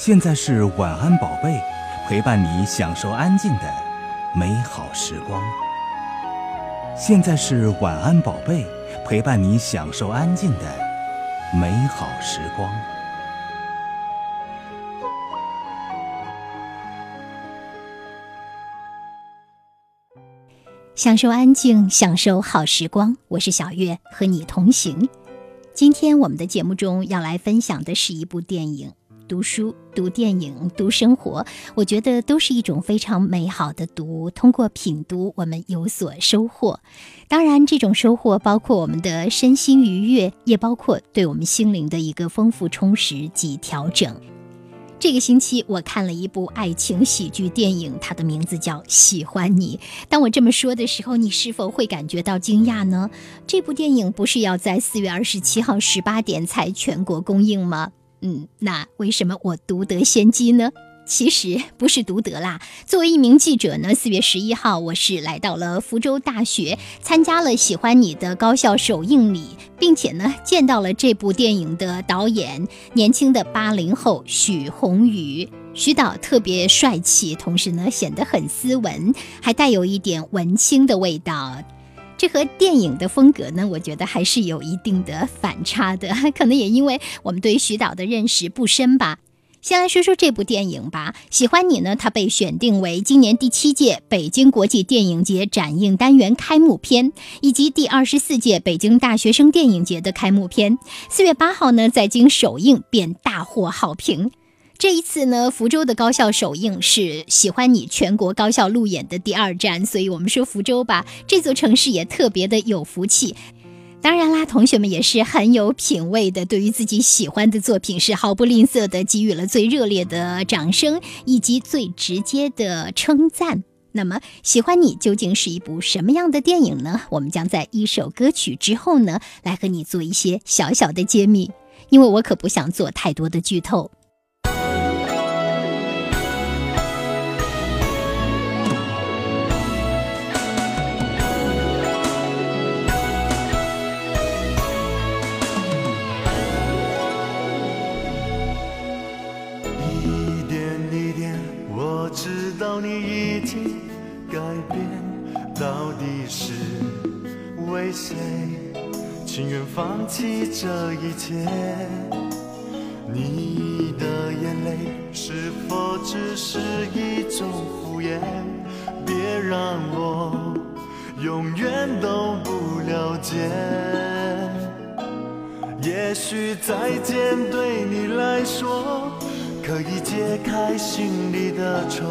现在是晚安宝贝，陪伴你享受安静的美好时光。现在是晚安宝贝，陪伴你享受安静的美好时光。享受安静，享受好时光。我是小月，和你同行。今天我们的节目中要来分享的是一部电影。读书、读电影、读生活，我觉得都是一种非常美好的读。通过品读，我们有所收获。当然，这种收获包括我们的身心愉悦，也包括对我们心灵的一个丰富充实及调整。这个星期我看了一部爱情喜剧电影，它的名字叫《喜欢你》。当我这么说的时候，你是否会感觉到惊讶呢？这部电影不是要在四月二十七号十八点才全国公映吗？嗯，那为什么我独得先机呢？其实不是独得啦。作为一名记者呢，四月十一号我是来到了福州大学，参加了《喜欢你》的高校首映礼，并且呢见到了这部电影的导演，年轻的八零后许宏宇。徐导特别帅气，同时呢显得很斯文，还带有一点文青的味道。这和电影的风格呢，我觉得还是有一定的反差的。可能也因为我们对徐导的认识不深吧。先来说说这部电影吧。喜欢你呢，它被选定为今年第七届北京国际电影节展映单元开幕片，以及第二十四届北京大学生电影节的开幕片。四月八号呢，在京首映便大获好评。这一次呢，福州的高校首映是《喜欢你》全国高校路演的第二站，所以我们说福州吧，这座城市也特别的有福气。当然啦，同学们也是很有品位的，对于自己喜欢的作品是毫不吝啬的给予了最热烈的掌声以及最直接的称赞。那么，《喜欢你》究竟是一部什么样的电影呢？我们将在一首歌曲之后呢，来和你做一些小小的揭秘，因为我可不想做太多的剧透。你是为谁情愿放弃这一切？你的眼泪是否只是一种敷衍？别让我永远都不了解。也许再见对你来说，可以解开心里的愁。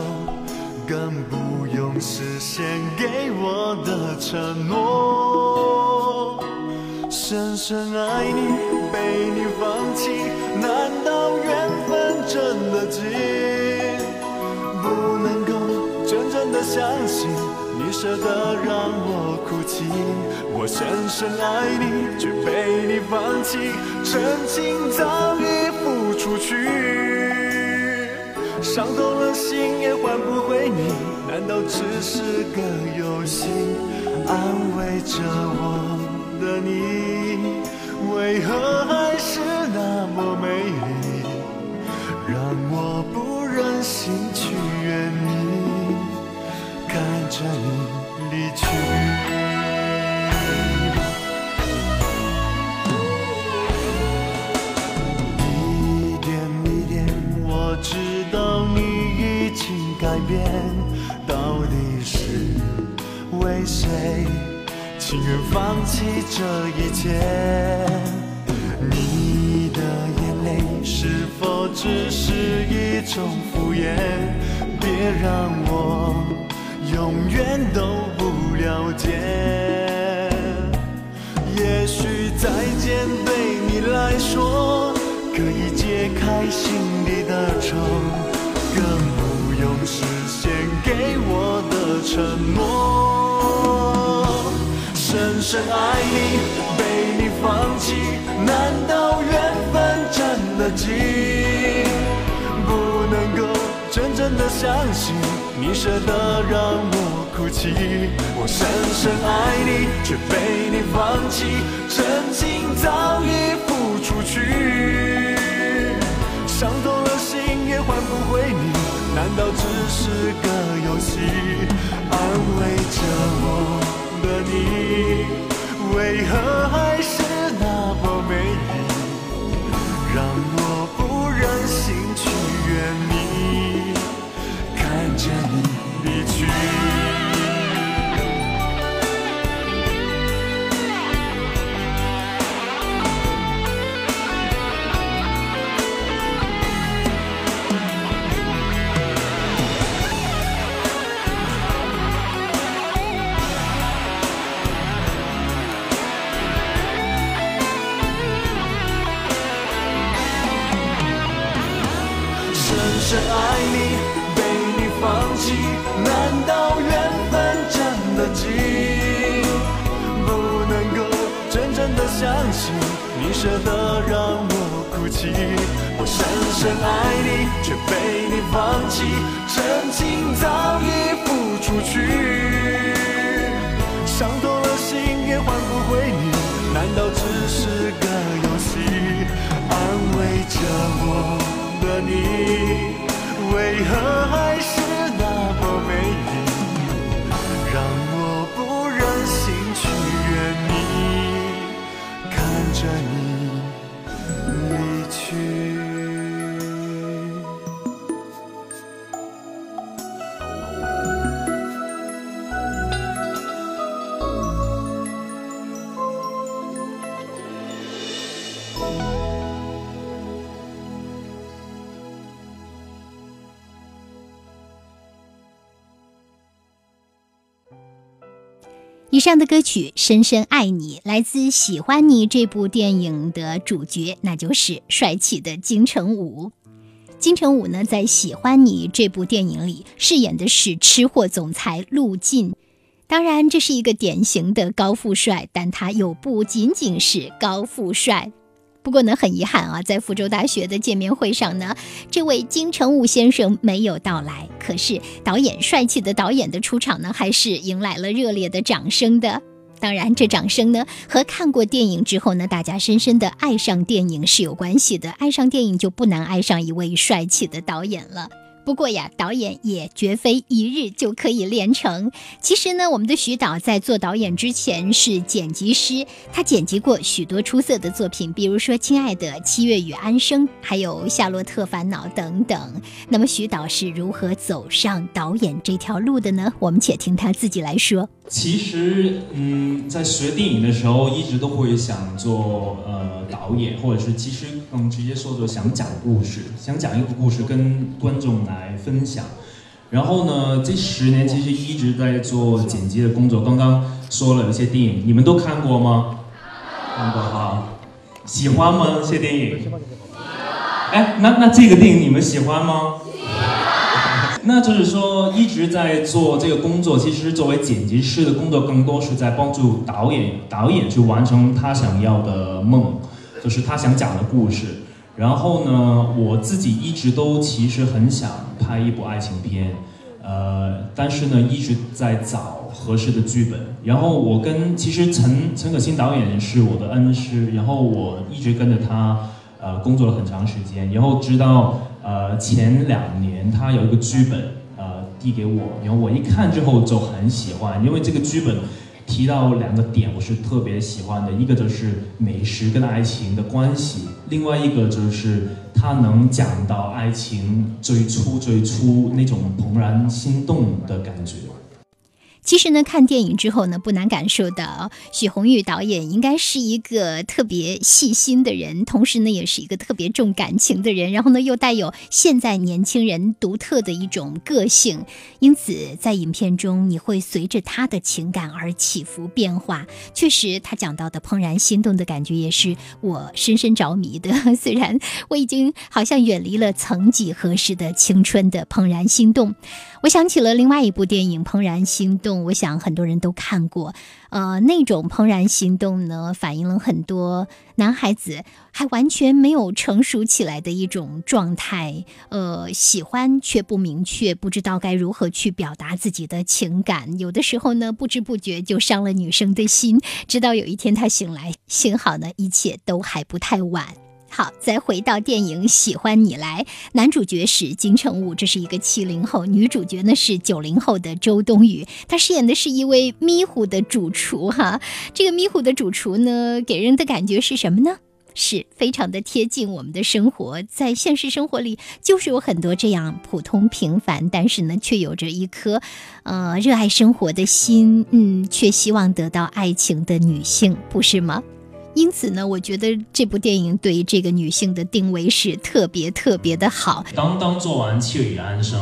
更不用实现给我的承诺。深深爱你，被你放弃，难道缘分真的尽？不能够真正的相信，你舍得让我哭泣。我深深爱你，却被你放弃，真情早已付出去。伤透了心也换不回你，难道只是个游戏？安慰着我的你，为何还是那么美丽？让我不忍心去远离，看着你为谁情愿放弃这一切？你的眼泪是否只是一种敷衍？别让我永远都不了解。也许再见对你来说可以解开心里的愁，更不用。实现给我的承诺，深深爱你，被你放弃，难道缘分真的尽？不能够真正的相信，你舍得让我哭泣。我深深爱你，却被你放弃，真情早已付出去，伤透了心也换不回你，难道只是。个游戏，安慰着我的你，为何还是那么美丽，为何这样的歌曲《深深爱你》来自《喜欢你》这部电影的主角，那就是帅气的金城武。金城武呢，在《喜欢你》这部电影里饰演的是吃货总裁陆晋。当然，这是一个典型的高富帅，但他又不仅仅是高富帅。不过呢，很遗憾啊，在福州大学的见面会上呢，这位金城武先生没有到来。可是导演帅气的导演的出场呢，还是迎来了热烈的掌声的。当然，这掌声呢，和看过电影之后呢，大家深深的爱上电影是有关系的。爱上电影就不难爱上一位帅气的导演了。不过呀，导演也绝非一日就可以练成。其实呢，我们的徐导在做导演之前是剪辑师，他剪辑过许多出色的作品，比如说《亲爱的七月与安生》，还有《夏洛特烦恼》等等。那么徐导是如何走上导演这条路的呢？我们且听他自己来说。其实，嗯，在学电影的时候，一直都会想做呃导演，或者是其实更直接说，做想讲故事，想讲一个故事跟观众来分享。然后呢，这十年其实一直在做剪辑的工作。刚刚说了一些电影，你们都看过吗？看过哈，喜欢吗？这些电影？哎，那那这个电影你们喜欢吗？那就是说，一直在做这个工作。其实，作为剪辑师的工作，更多是在帮助导演导演去完成他想要的梦，就是他想讲的故事。然后呢，我自己一直都其实很想拍一部爱情片，呃，但是呢，一直在找合适的剧本。然后我跟其实陈陈可辛导演是我的恩师，然后我一直跟着他呃工作了很长时间，然后直到。呃，前两年他有一个剧本，呃，递给我，然后我一看之后就很喜欢，因为这个剧本提到两个点，我是特别喜欢的，一个就是美食跟爱情的关系，另外一个就是他能讲到爱情最初最初那种怦然心动的感觉。其实呢，看电影之后呢，不难感受到许宏宇导演应该是一个特别细心的人，同时呢，也是一个特别重感情的人。然后呢，又带有现在年轻人独特的一种个性，因此在影片中你会随着他的情感而起伏变化。确实，他讲到的怦然心动的感觉也是我深深着迷的。虽然我已经好像远离了曾几何时的青春的怦然心动，我想起了另外一部电影《怦然心动》。我想很多人都看过，呃，那种怦然心动呢，反映了很多男孩子还完全没有成熟起来的一种状态，呃，喜欢却不明确，不知道该如何去表达自己的情感，有的时候呢，不知不觉就伤了女生的心，直到有一天他醒来，幸好呢，一切都还不太晚。好，再回到电影《喜欢你来》，男主角是金城武，这是一个七零后；女主角呢是九零后的周冬雨，她饰演的是一位迷糊的主厨。哈，这个迷糊的主厨呢，给人的感觉是什么呢？是非常的贴近我们的生活，在现实生活里，就是有很多这样普通平凡，但是呢，却有着一颗，呃，热爱生活的心，嗯，却希望得到爱情的女性，不是吗？因此呢，我觉得这部电影对于这个女性的定位是特别特别的好。刚刚做完《七月与安生》，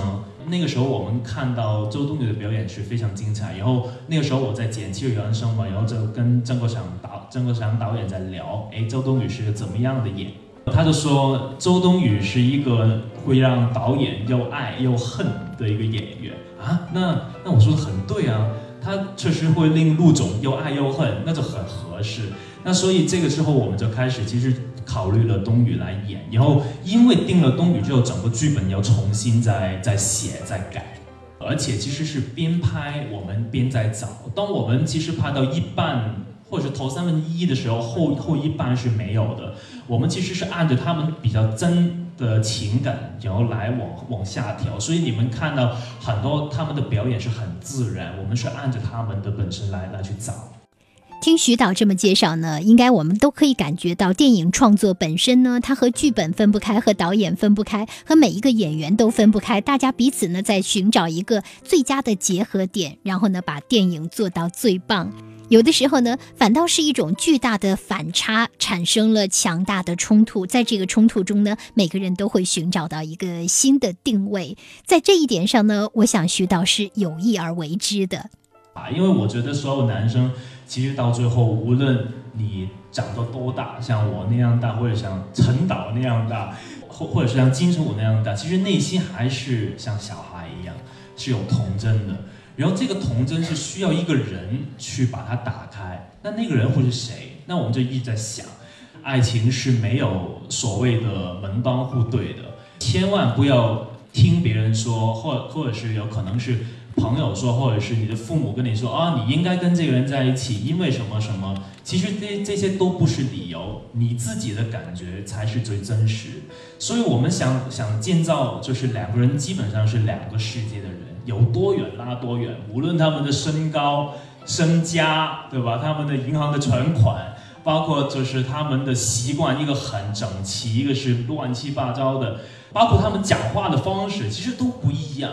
那个时候我们看到周冬雨的表演是非常精彩。然后那个时候我在剪《七月与安生》嘛，然后就跟郑国祥导郑国祥导演在聊，哎，周冬雨是个怎么样的演？他就说周冬雨是一个会让导演又爱又恨的一个演员啊。那那我说的很对啊，他确实会令陆总又爱又恨，那就很合适。那所以这个时候，我们就开始其实考虑了冬雨来演，然后因为定了冬雨之后，整个剧本要重新再再写再改，而且其实是边拍我们边在找。当我们其实拍到一半或者头三分之一的时候，后后一半是没有的。我们其实是按着他们比较真的情感，然后来往往下调。所以你们看到很多他们的表演是很自然，我们是按着他们的本身来来去找。听徐导这么介绍呢，应该我们都可以感觉到，电影创作本身呢，它和剧本分不开，和导演分不开，和每一个演员都分不开。大家彼此呢，在寻找一个最佳的结合点，然后呢，把电影做到最棒。有的时候呢，反倒是一种巨大的反差，产生了强大的冲突。在这个冲突中呢，每个人都会寻找到一个新的定位。在这一点上呢，我想徐导是有意而为之的。啊，因为我觉得所有男生。其实到最后，无论你长得多大，像我那样大，或者像陈导那样大，或或者是像金城武那样大，其实内心还是像小孩一样，是有童真的。然后这个童真是需要一个人去把它打开。那那个人会是谁？那我们就一直在想，爱情是没有所谓的门当户对的，千万不要听别人说，或或者是有可能是。朋友说，或者是你的父母跟你说啊，你应该跟这个人在一起，因为什么什么？其实这这些都不是理由，你自己的感觉才是最真实。所以我们想想建造，就是两个人基本上是两个世界的人，有多远拉多远。无论他们的身高、身家，对吧？他们的银行的存款，包括就是他们的习惯，一个很整齐，一个是乱七八糟的，包括他们讲话的方式，其实都不一样。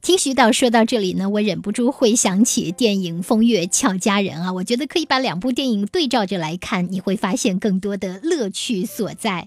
听徐导说到这里呢，我忍不住会想起电影《风月俏佳人》啊，我觉得可以把两部电影对照着来看，你会发现更多的乐趣所在。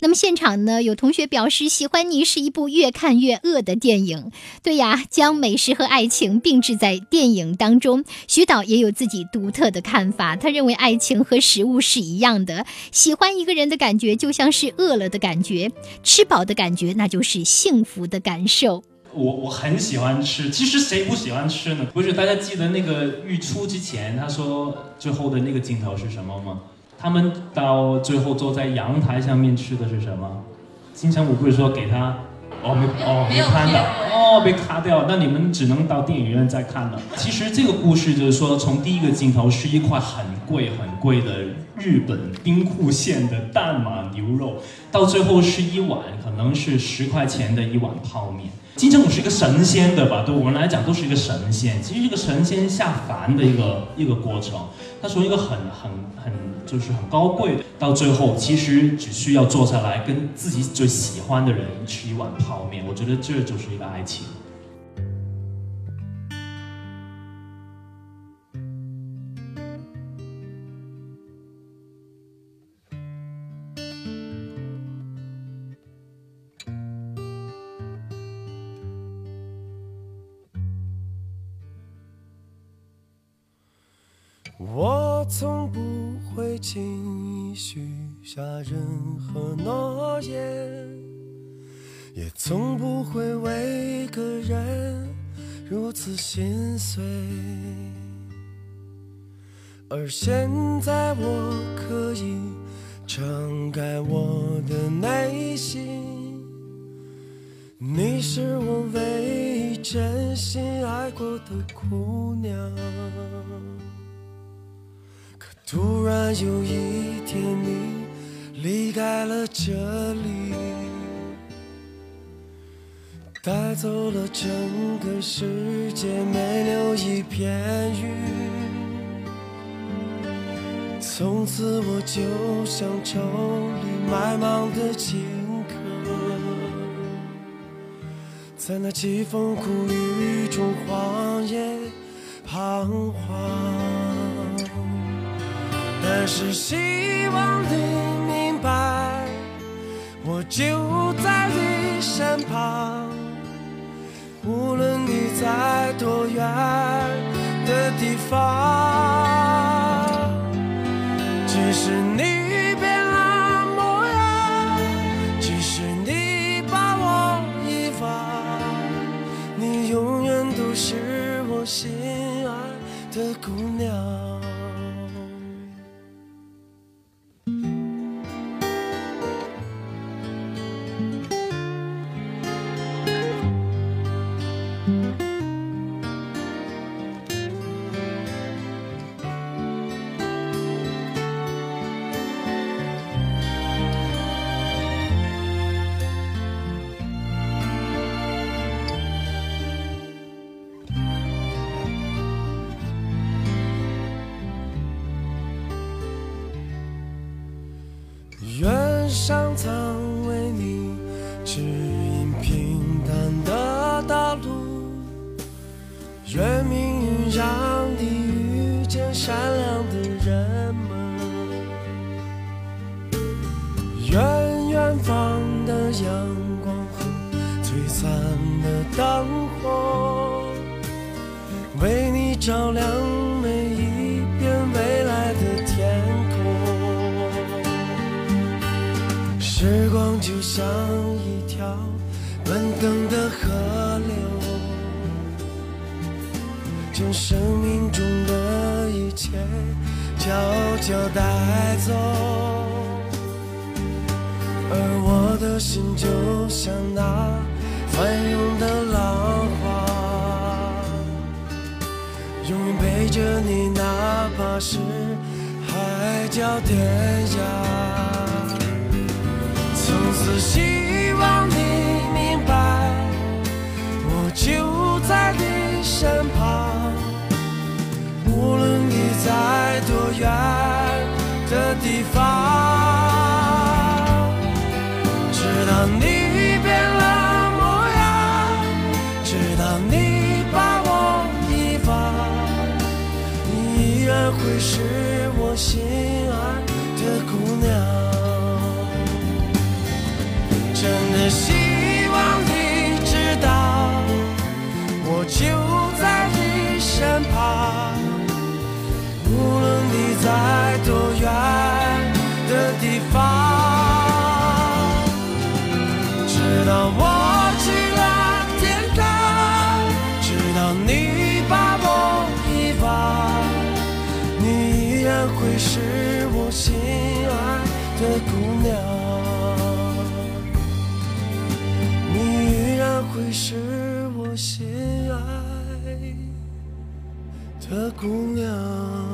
那么现场呢，有同学表示喜欢你是一部越看越饿的电影。对呀，将美食和爱情并置在电影当中，徐导也有自己独特的看法。他认为爱情和食物是一样的，喜欢一个人的感觉就像是饿了的感觉，吃饱的感觉那就是幸福的感受。我我很喜欢吃，其实谁不喜欢吃呢？不是大家记得那个日出之前，他说最后的那个镜头是什么吗？他们到最后坐在阳台上面吃的是什么？金城武不是说给他？哦没哦没看到哦被卡掉，那你们只能到电影院再看了。其实这个故事就是说，从第一个镜头是一块很贵很贵的日本兵库县的淡马牛肉，到最后是一碗可能是十块钱的一碗泡面。金城武是一个神仙的吧？对我们来讲都是一个神仙。其实这个神仙下凡的一个一个过程，他从一个很很很就是很高贵，到最后其实只需要坐下来跟自己最喜欢的人吃一碗泡面。我觉得这就是一个爱情。何诺言，也从不会为一个人如此心碎。而现在我可以敞开我的内心，你是我唯一真心爱过的姑娘。可突然有一天，你离开了这里，带走了整个世界，没留一片云。从此我就像愁里埋芒的荆轲，在那凄风苦雨中荒野彷徨。但是希望你，我就在你身旁，无论你在多远的地方。上苍像一条奔腾的河流，将生命中的一切悄悄带走。而我的心就像那翻涌的浪花，永远陪着你，哪怕是海角天涯。只希望你明白，我就在你身旁，无论你在多远。在多远的地方，直到我去了天堂，直到你把我遗忘，你依然会是我心爱的姑娘。你依然会是我心爱的姑娘。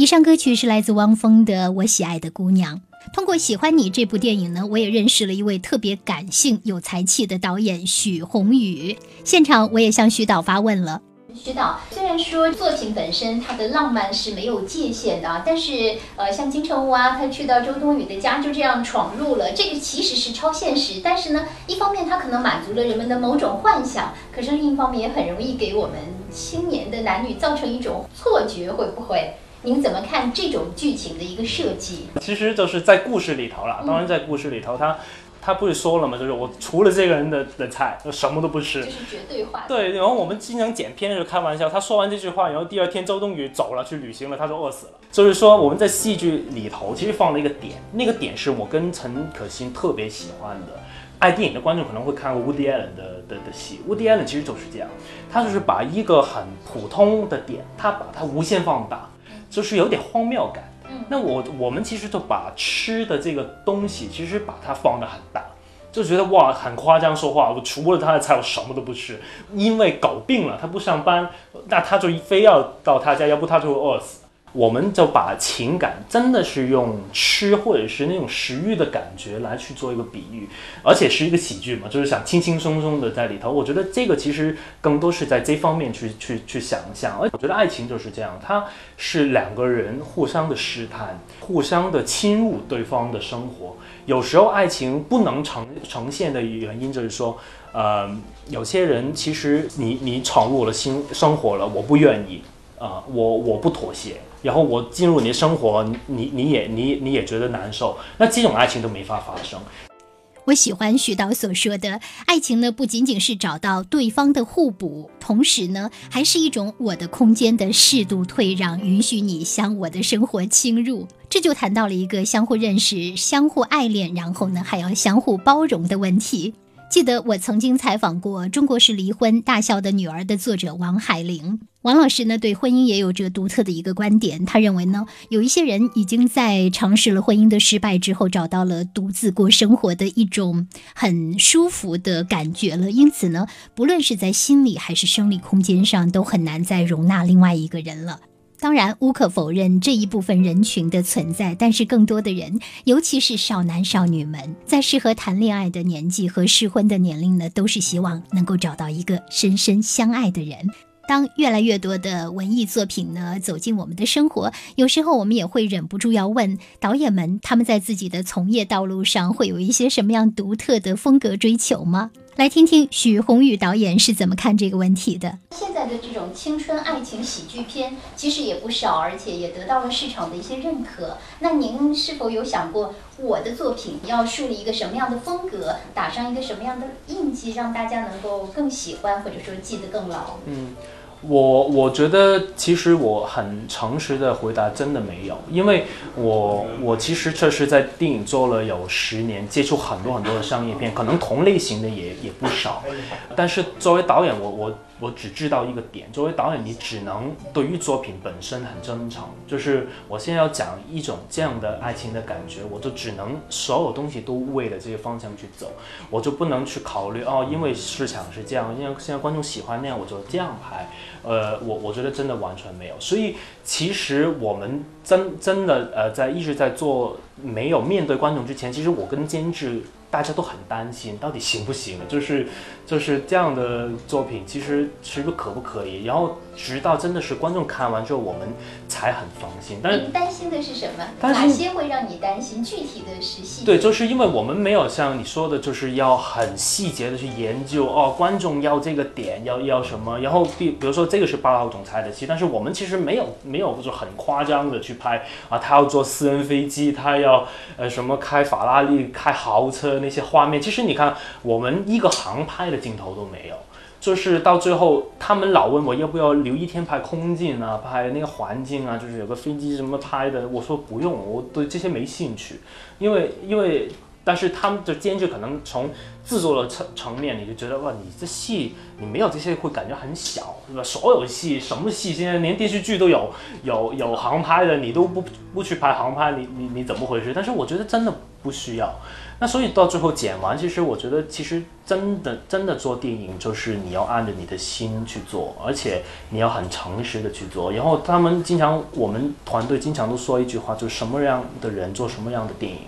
以上歌曲是来自汪峰的《我喜爱的姑娘》。通过《喜欢你》这部电影呢，我也认识了一位特别感性、有才气的导演许宏宇。现场我也向许导发问了。徐导，虽然说作品本身它的浪漫是没有界限的，但是呃，像金城武啊，他去到周冬雨的家就这样闯入了，这个其实是超现实。但是呢，一方面它可能满足了人们的某种幻想，可是另一方面也很容易给我们青年的男女造成一种错觉，会不会？您怎么看这种剧情的一个设计？其实就是在故事里头了。当然，在故事里头，他他不是说了吗？就是我除了这个人的的菜，我什么都不吃。这是绝对化。对，然后我们经常剪片的时候开玩笑，他说完这句话，然后第二天周冬雨走了去旅行了，他说饿死了。就是说我们在戏剧里头其实放了一个点，那个点是我跟陈可辛特别喜欢的。爱电影的观众可能会看过 Woody Allen 的的的戏，Woody Allen 其实就是这样，他就是把一个很普通的点，他把它无限放大，就是有点荒谬感。那我我们其实就把吃的这个东西，其实把它放得很大，就觉得哇很夸张说话，我除了他的菜我什么都不吃，因为狗病了，他不上班，那他就非要到他家，要不他就会饿死。我们就把情感真的是用吃或者是那种食欲的感觉来去做一个比喻，而且是一个喜剧嘛，就是想轻轻松松的在里头。我觉得这个其实更多是在这方面去去去想象。而我觉得爱情就是这样，它是两个人互相的试探，互相的侵入对方的生活。有时候爱情不能呈呈现的原因就是说，呃，有些人其实你你闯入我的心生活了，我不愿意啊、我我不妥协。然后我进入你的生活，你你也你你也觉得难受，那这种爱情都没法发生。我喜欢徐导所说的，爱情呢不仅仅是找到对方的互补，同时呢还是一种我的空间的适度退让，允许你向我的生活侵入。这就谈到了一个相互认识、相互爱恋，然后呢还要相互包容的问题。记得我曾经采访过《中国式离婚：大笑的女儿》的作者王海玲。王老师呢，对婚姻也有着独特的一个观点。他认为呢，有一些人已经在尝试了婚姻的失败之后，找到了独自过生活的一种很舒服的感觉了。因此呢，不论是在心理还是生理空间上，都很难再容纳另外一个人了。当然，无可否认这一部分人群的存在，但是更多的人，尤其是少男少女们，在适合谈恋爱的年纪和适婚的年龄呢，都是希望能够找到一个深深相爱的人。当越来越多的文艺作品呢走进我们的生活，有时候我们也会忍不住要问导演们，他们在自己的从业道路上会有一些什么样独特的风格追求吗？来听听许宏宇导演是怎么看这个问题的。现在的这种青春爱情喜剧片其实也不少，而且也得到了市场的一些认可。那您是否有想过，我的作品要树立一个什么样的风格，打上一个什么样的印记，让大家能够更喜欢，或者说记得更牢？嗯，我我觉得其实我很诚实的回答，真的没有，因为我我其实确实在电影做了有十年，接触很多很多的商业片，可能同类型的也也不少，但是作为导演，我。我我只知道一个点，作为导演，你只能对于作品本身很真诚。就是我现在要讲一种这样的爱情的感觉，我就只能所有东西都为了这个方向去走，我就不能去考虑哦，因为市场是这样，因为现在观众喜欢那样，我就这样拍。呃，我我觉得真的完全没有。所以其实我们真真的呃，在一直在做没有面对观众之前，其实我跟监制。大家都很担心，到底行不行？就是就是这样的作品，其实是不是可不可以？然后直到真的是观众看完之后，我们才很放心。但是您担心的是什么？哪些会让你担心？具体的是细节。对，就是因为我们没有像你说的，就是要很细节的去研究哦，观众要这个点要要什么，然后比比如说这个是霸道总裁的戏，但是我们其实没有没有就很夸张的去拍啊，他要坐私人飞机，他要呃什么开法拉利、开豪车那些画面，其实你看我们一个航拍的镜头都没有。就是到最后，他们老问我要不要留一天拍空镜啊，拍那个环境啊，就是有个飞机什么拍的。我说不用，我对这些没兴趣，因为因为，但是他们的监制可能从制作的层层面，你就觉得哇，你这戏你没有这些会感觉很小，是吧？所有戏什么戏，现在连电视剧都有有有航拍的，你都不不去拍航拍，你你你怎么回事？但是我觉得真的不需要。那所以到最后剪完，其实我觉得，其实真的真的做电影，就是你要按着你的心去做，而且你要很诚实的去做。然后他们经常，我们团队经常都说一句话，就是什么样的人做什么样的电影。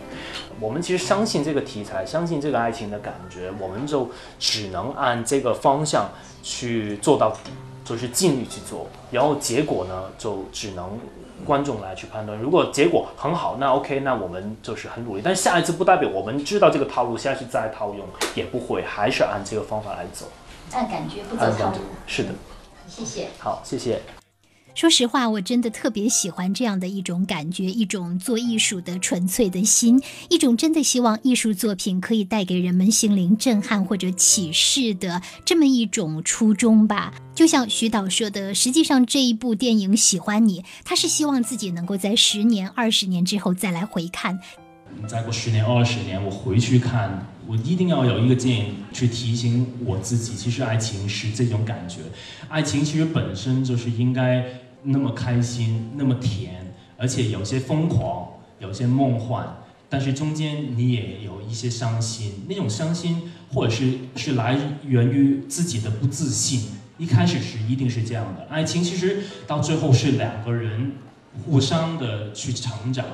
我们其实相信这个题材，相信这个爱情的感觉，我们就只能按这个方向去做到底，就是尽力去做。然后结果呢，就只能。观众来去判断，如果结果很好，那 OK，那我们就是很努力。但下一次不代表我们知道这个套路，下次再套用也不会，还是按这个方法来走。按感觉不走套路。是的。谢谢。好，谢谢。说实话，我真的特别喜欢这样的一种感觉，一种做艺术的纯粹的心，一种真的希望艺术作品可以带给人们心灵震撼或者启示的这么一种初衷吧。就像徐导说的，实际上这一部电影《喜欢你》，他是希望自己能够在十年、二十年之后再来回看。再过十年、二十年，我回去看，我一定要有一个电影去提醒我自己，其实爱情是这种感觉，爱情其实本身就是应该那么开心、那么甜，而且有些疯狂，有些梦幻，但是中间你也有一些伤心，那种伤心或者是是来源于自己的不自信，一开始是一定是这样的。爱情其实到最后是两个人互相的去成长。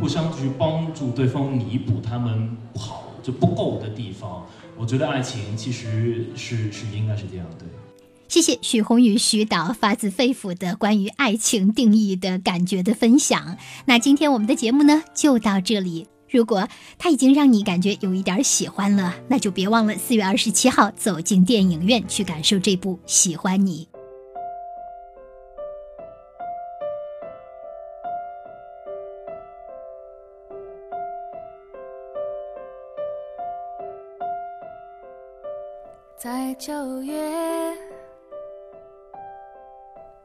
互相去帮助对方弥补他们不好就不够的地方，我觉得爱情其实是是应该是这样对。谢谢许宏宇徐导发自肺腑的关于爱情定义的感觉的分享。那今天我们的节目呢就到这里。如果他已经让你感觉有一点喜欢了，那就别忘了四月二十七号走进电影院去感受这部《喜欢你》。在九月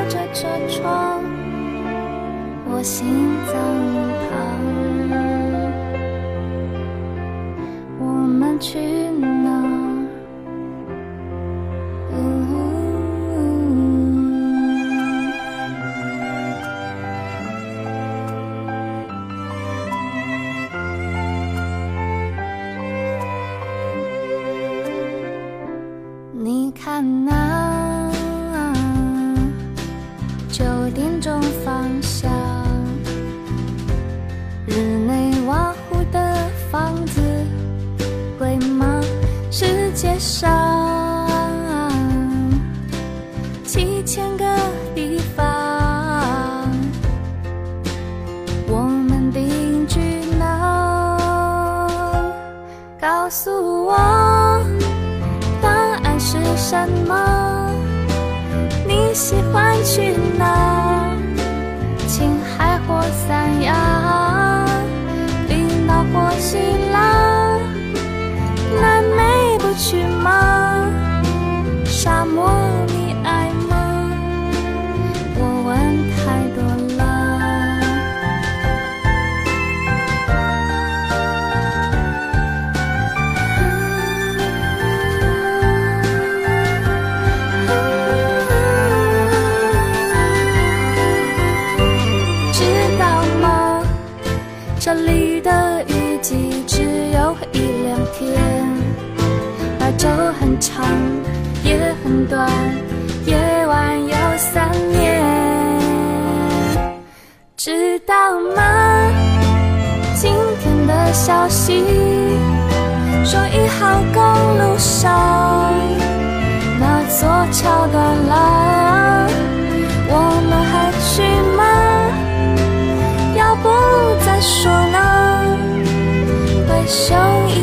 靠着车窗，我心脏一旁，我们去。什么？你喜欢去哪断夜晚有三年知道吗？今天的消息说一号公路上那座桥断了我们还去吗？要不再说呢？回首一